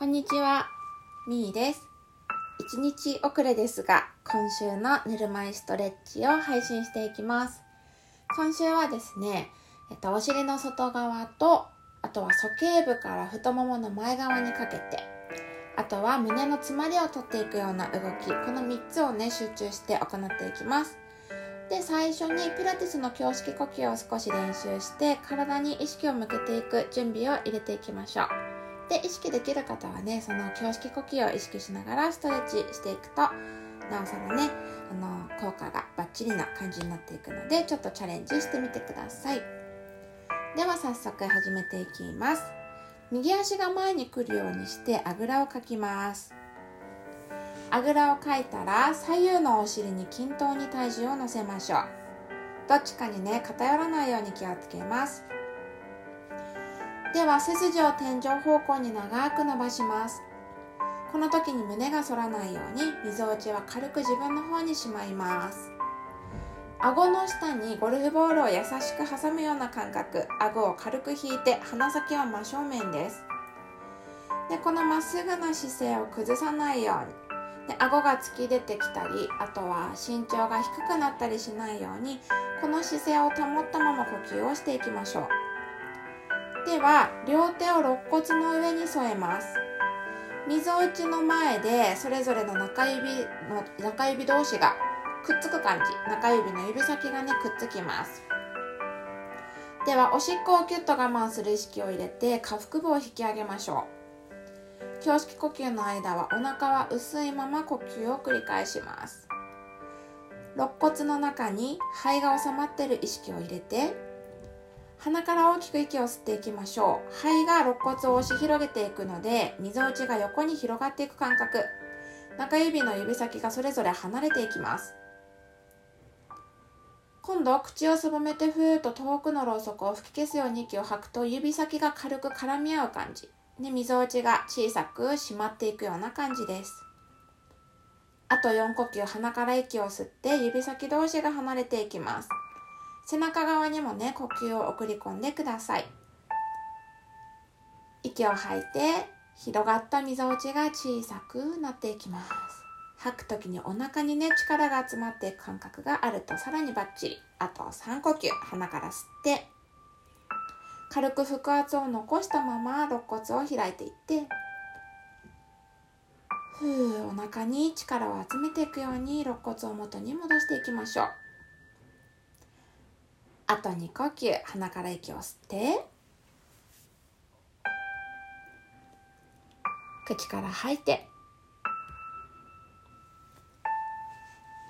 こんにちは、みーです。1日遅れですが、今週の寝る前ストレッチを配信していきます。今週はですね、えっと、お尻の外側と、あとは鼠径部から太ももの前側にかけて、あとは胸の詰まりを取っていくような動き、この3つをね、集中して行っていきます。で、最初にピラティスの胸式呼吸を少し練習して、体に意識を向けていく準備を入れていきましょう。で意識できる方はねその胸式呼吸を意識しながらストレッチしていくとなおさらねあの効果がバッチリな感じになっていくのでちょっとチャレンジしてみてください。では早速始めていきます。右足が前に来るようにしてあぐらをかきます。あぐらをかいたら左右のお尻に均等に体重を乗せましょう。どっちかにね偏らないように気をつけます。では背筋を天井方向に長く伸ばします。この時に胸が反らないように溝落ちは軽く自分の方にしまいます。顎の下にゴルフボールを優しく挟むような感覚。顎を軽く引いて鼻先は真正面です。でこのまっすぐな姿勢を崩さないように。で顎が突き出てきたりあとは身長が低くなったりしないようにこの姿勢を保ったまま呼吸をしていきましょう。では両手を肋骨の上に添えます。みぞおちの前でそれぞれの中指の中指同士がくっつく感じ。中指の指先がねくっつきます。ではおしっこをキュッと我慢する意識を入れて下腹部を引き上げましょう。胸式呼吸の間はお腹は薄いまま呼吸を繰り返します。肋骨の中に肺が収まっている意識を入れて鼻から大きく息を吸っていきましょう。肺が肋骨を押し広げていくのでみぞおちが横に広がっていく感覚。中指の指先がそれぞれ離れていきます。今度口をすぼめてふーっと遠くのろうそくを吹き消すように息を吐くと指先が軽く絡み合う感じ。でみぞおちが小さく締まっていくような感じです。あと4呼吸鼻から息を吸って指先同士が離れていきます。背中側にもね呼吸を送り込んでください。息を吐いて広がったみぞおちが小さくなっていきます。吐く時にお腹にね力が集まっていく感覚があるとさらにバッチリ。あと3呼吸鼻から吸って。軽く腹圧を残したまま肋骨を開いていって。ふうお腹に力を集めていくように肋骨を元に戻していきましょう。あと2呼吸鼻から息を吸って口から吐いて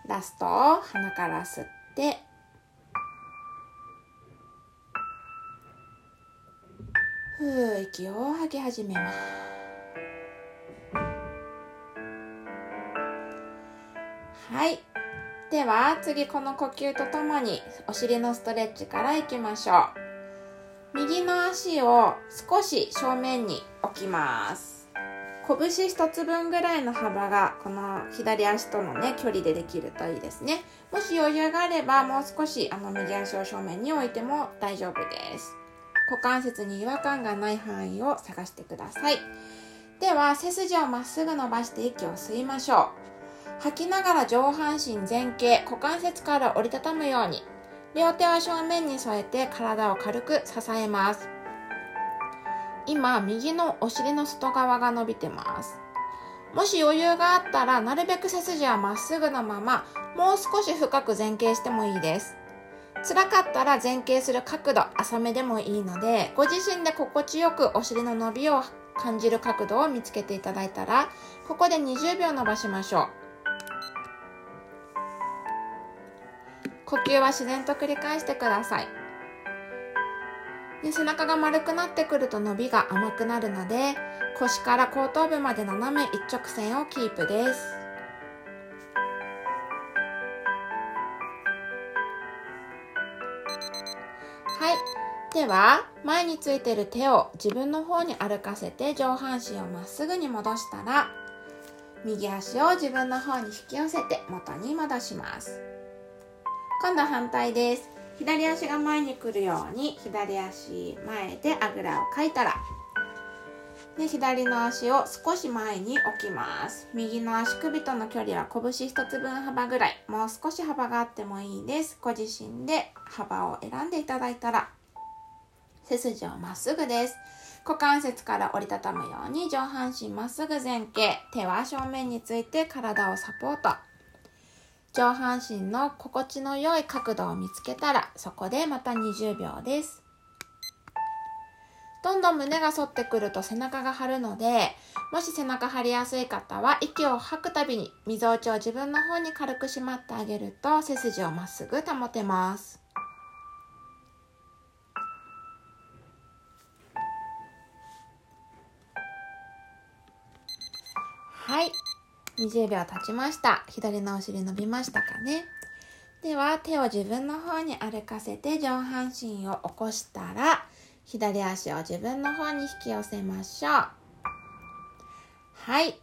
ラスト鼻から吸ってふう息を吐き始めます。はい。では次この呼吸とともにお尻のストレッチからいきましょう。右の足を少し正面に置きます。拳一つ分ぐらいの幅がこの左足とのね距離でできるといいですね。もし余裕があればもう少しあの右足を正面に置いても大丈夫です。股関節に違和感がない範囲を探してください。では背筋をまっすぐ伸ばして息を吸いましょう。吐きながら上半身前傾股関節から折りたたむように。両手は正面に添えて体を軽く支えます。今右のお尻の外側が伸びてます。もし余裕があったらなるべく背筋はまっすぐのままもう少し深く前傾してもいいです。辛かったら前傾する角度浅めでもいいのでご自身で心地よくお尻の伸びを感じる角度を見つけていただいたらここで20秒伸ばしましょう。呼吸は自然と繰り返してください。で背中が丸くなってくると伸びが甘くなるので腰から後頭部まで斜め一直線をキープです。はい。では前についてる手を自分の方に歩かせて上半身をまっすぐに戻したら右足を自分の方に引き寄せて元に戻します。今度反対です。左足が前に来るように左足前であぐらをかいたら。で左の足を少し前に置きます。右の足首との距離は拳一つ分幅ぐらい。もう少し幅があってもいいです。ご自身で幅を選んでいただいたら。背筋をまっすぐです。股関節から折りたたむように上半身まっすぐ前傾。手は正面について体をサポート。上半身の心地の良い角度を見つけたらそこでまた20秒ですどんどん胸が反ってくると背中が張るので、もし背中張りやすい方は息を吐くたびに溝落ちを自分の方に軽くしまってあげると背筋をまっすぐ保てます。はい。20秒経ちました。左のお尻伸びましたかね？では、手を自分の方に歩かせて上半身を起こしたら、左足を自分の方に引き寄せましょう。はい。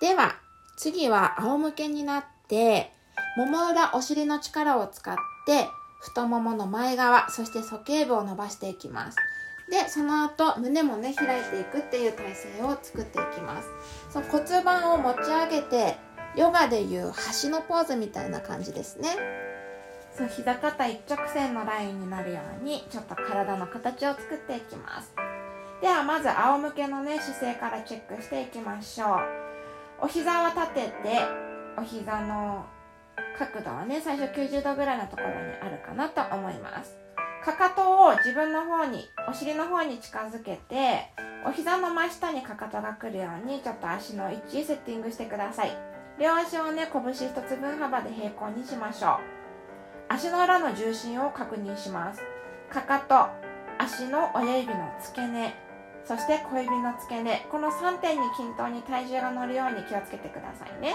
では、次は仰向けになって、もも裏お尻の力を使って、太ももの前側、そして鼠径部を伸ばしていきます。で、その後、胸もね、開いていくっていう体勢を作っていきます。そう骨盤を持ち上げて、ヨガでいう橋のポーズみたいな感じですね。そう膝肩一直線のラインになるようにちょっと体の形を作っていきますではまず仰向けのね姿勢からチェックしていきましょうお膝は立ててお膝の角度はね最初90度ぐらいのところにあるかなと思いますかかとを自分の方にお尻の方に近づけてお膝の真下にかかとが来るようにちょっと足の位置セッティングしてください。両足をね拳一つ分幅で平行にしましょう。足の裏の重心を確認します。かかと足の親指の付け根そして小指の付け根。この3点に均等に体重が乗るように気をつけてくださいね。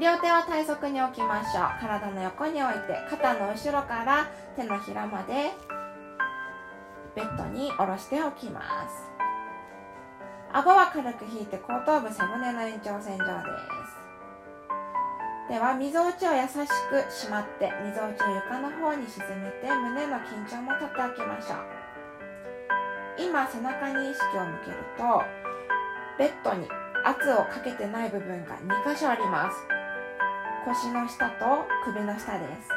両手は体側に置きましょう体の横に置いて肩の後ろから手のひらまでベッドに下ろしておきます顎は軽く引いて後頭部背骨の延長線上ですでは、みぞおちを優しくしまって、みぞおちを床の方に沈めて、胸の緊張も取っておきましょう。今、背中に意識を向けると、ベッドに圧をかけてない部分が2箇所あります。腰の下と首の下です。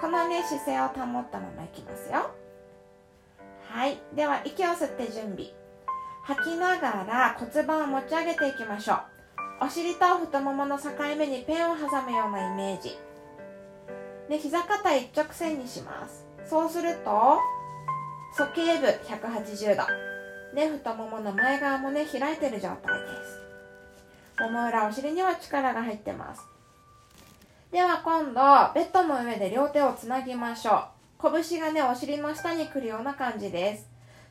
このね、姿勢を保ったままいきますよ。はい。では、息を吸って準備。吐きながら骨盤を持ち上げていきましょう。お尻と太ももの境目にペンを挟むようなイメージで膝肩一直線にしますそうすると鼠径部180度で太ももの前側もね開いてる状態ですもも裏お尻には力が入ってます。では今度ベッドの上で両手をつなぎましょう。拳がねお尻の下に来るような感じです。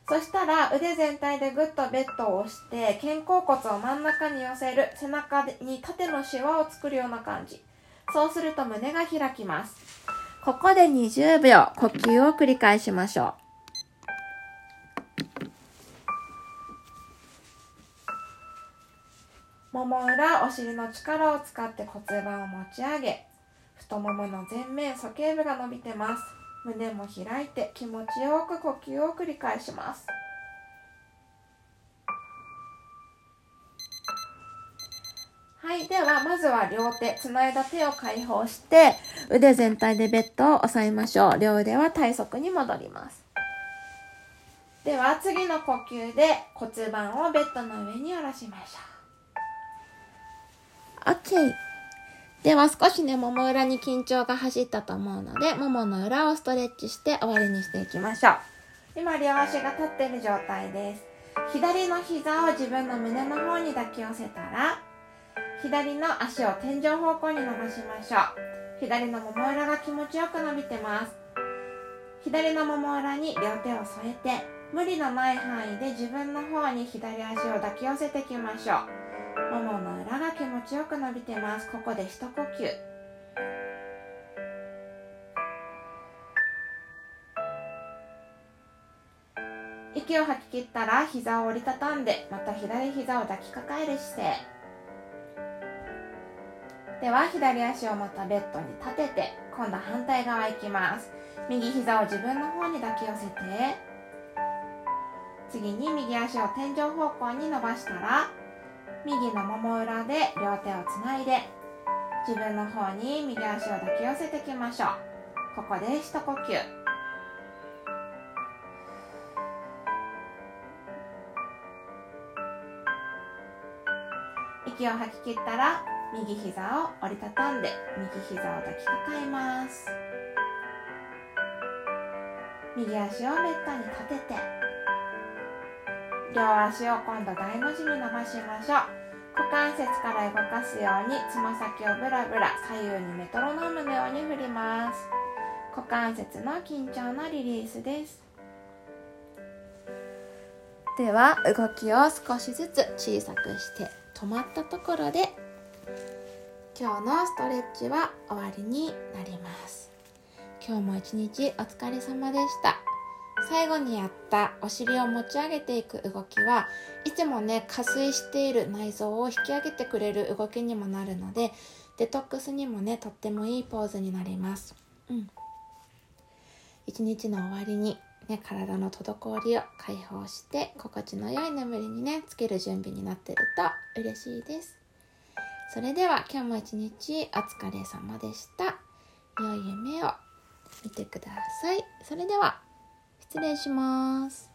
そしたら腕全体でぐっとベッドを押して肩甲骨を真ん中に寄せる。背中に縦のシワを作るような感じ。そうすると胸が開きます。ここで20秒呼吸を繰り返しましょう。もも裏お尻の力を使って骨盤を持ち上げ太ももの前面鼠径部が伸びてます。胸も開いて気持ちよく呼吸を繰り返します。はいではまずは両手つないだ手を解放して腕全体でベッドを押さえましょう。両腕は体側に戻ります。では次の呼吸で骨盤をベッドの上に下ろしましょう。OK では少しね、もも裏に緊張が走ったと思うので、ももの裏をストレッチして終わりにしていきましょう。今、両足が立ってる状態です。左の膝を自分の胸の方に抱き寄せたら、左の足を天井方向に伸ばしましょう。左のもも裏が気持ちよく伸びてます。左のもも裏に両手を添えて、無理のない範囲で自分の方に左足を抱き寄せていきましょう。もも裏が気持ちよく伸びてます。ここで一呼吸。息を吐き切ったら膝を折りたたんでまた左膝を抱きかかえる姿勢。では左足をまたベッドに立てて今度反対側行きます。右膝を自分の方に抱き寄せて次に右足を天井方向に伸ばしたら右のもも裏で両手をつないで自分の方に右足を抱き寄せていきましょう。ここで一呼吸。息を吐き切ったら右膝を折りたたんで右膝を抱きかかえます。右足をめったに立てて両足を今度大の字に伸ばしましょう股関節から動かすようにつま先をブラブラ左右にメトロノームのように振ります。股関節の緊張のリリースです。では動きを少しずつ小さくして止まったところで今日のストレッチは終わりになります。今日も一日お疲れ様でした。最後にやったお尻を持ち上げていく動きはいつもね加水している内臓を引き上げてくれる動きにもなるのでデトックスにもねとってもいいポーズになります。うん。一日の終わりにね、体の滞りを解放して心地の良い眠りにねつける準備になってると嬉しいです。それでは今日も一日お疲れ様でした。良い夢を見てください。それでは。失礼します。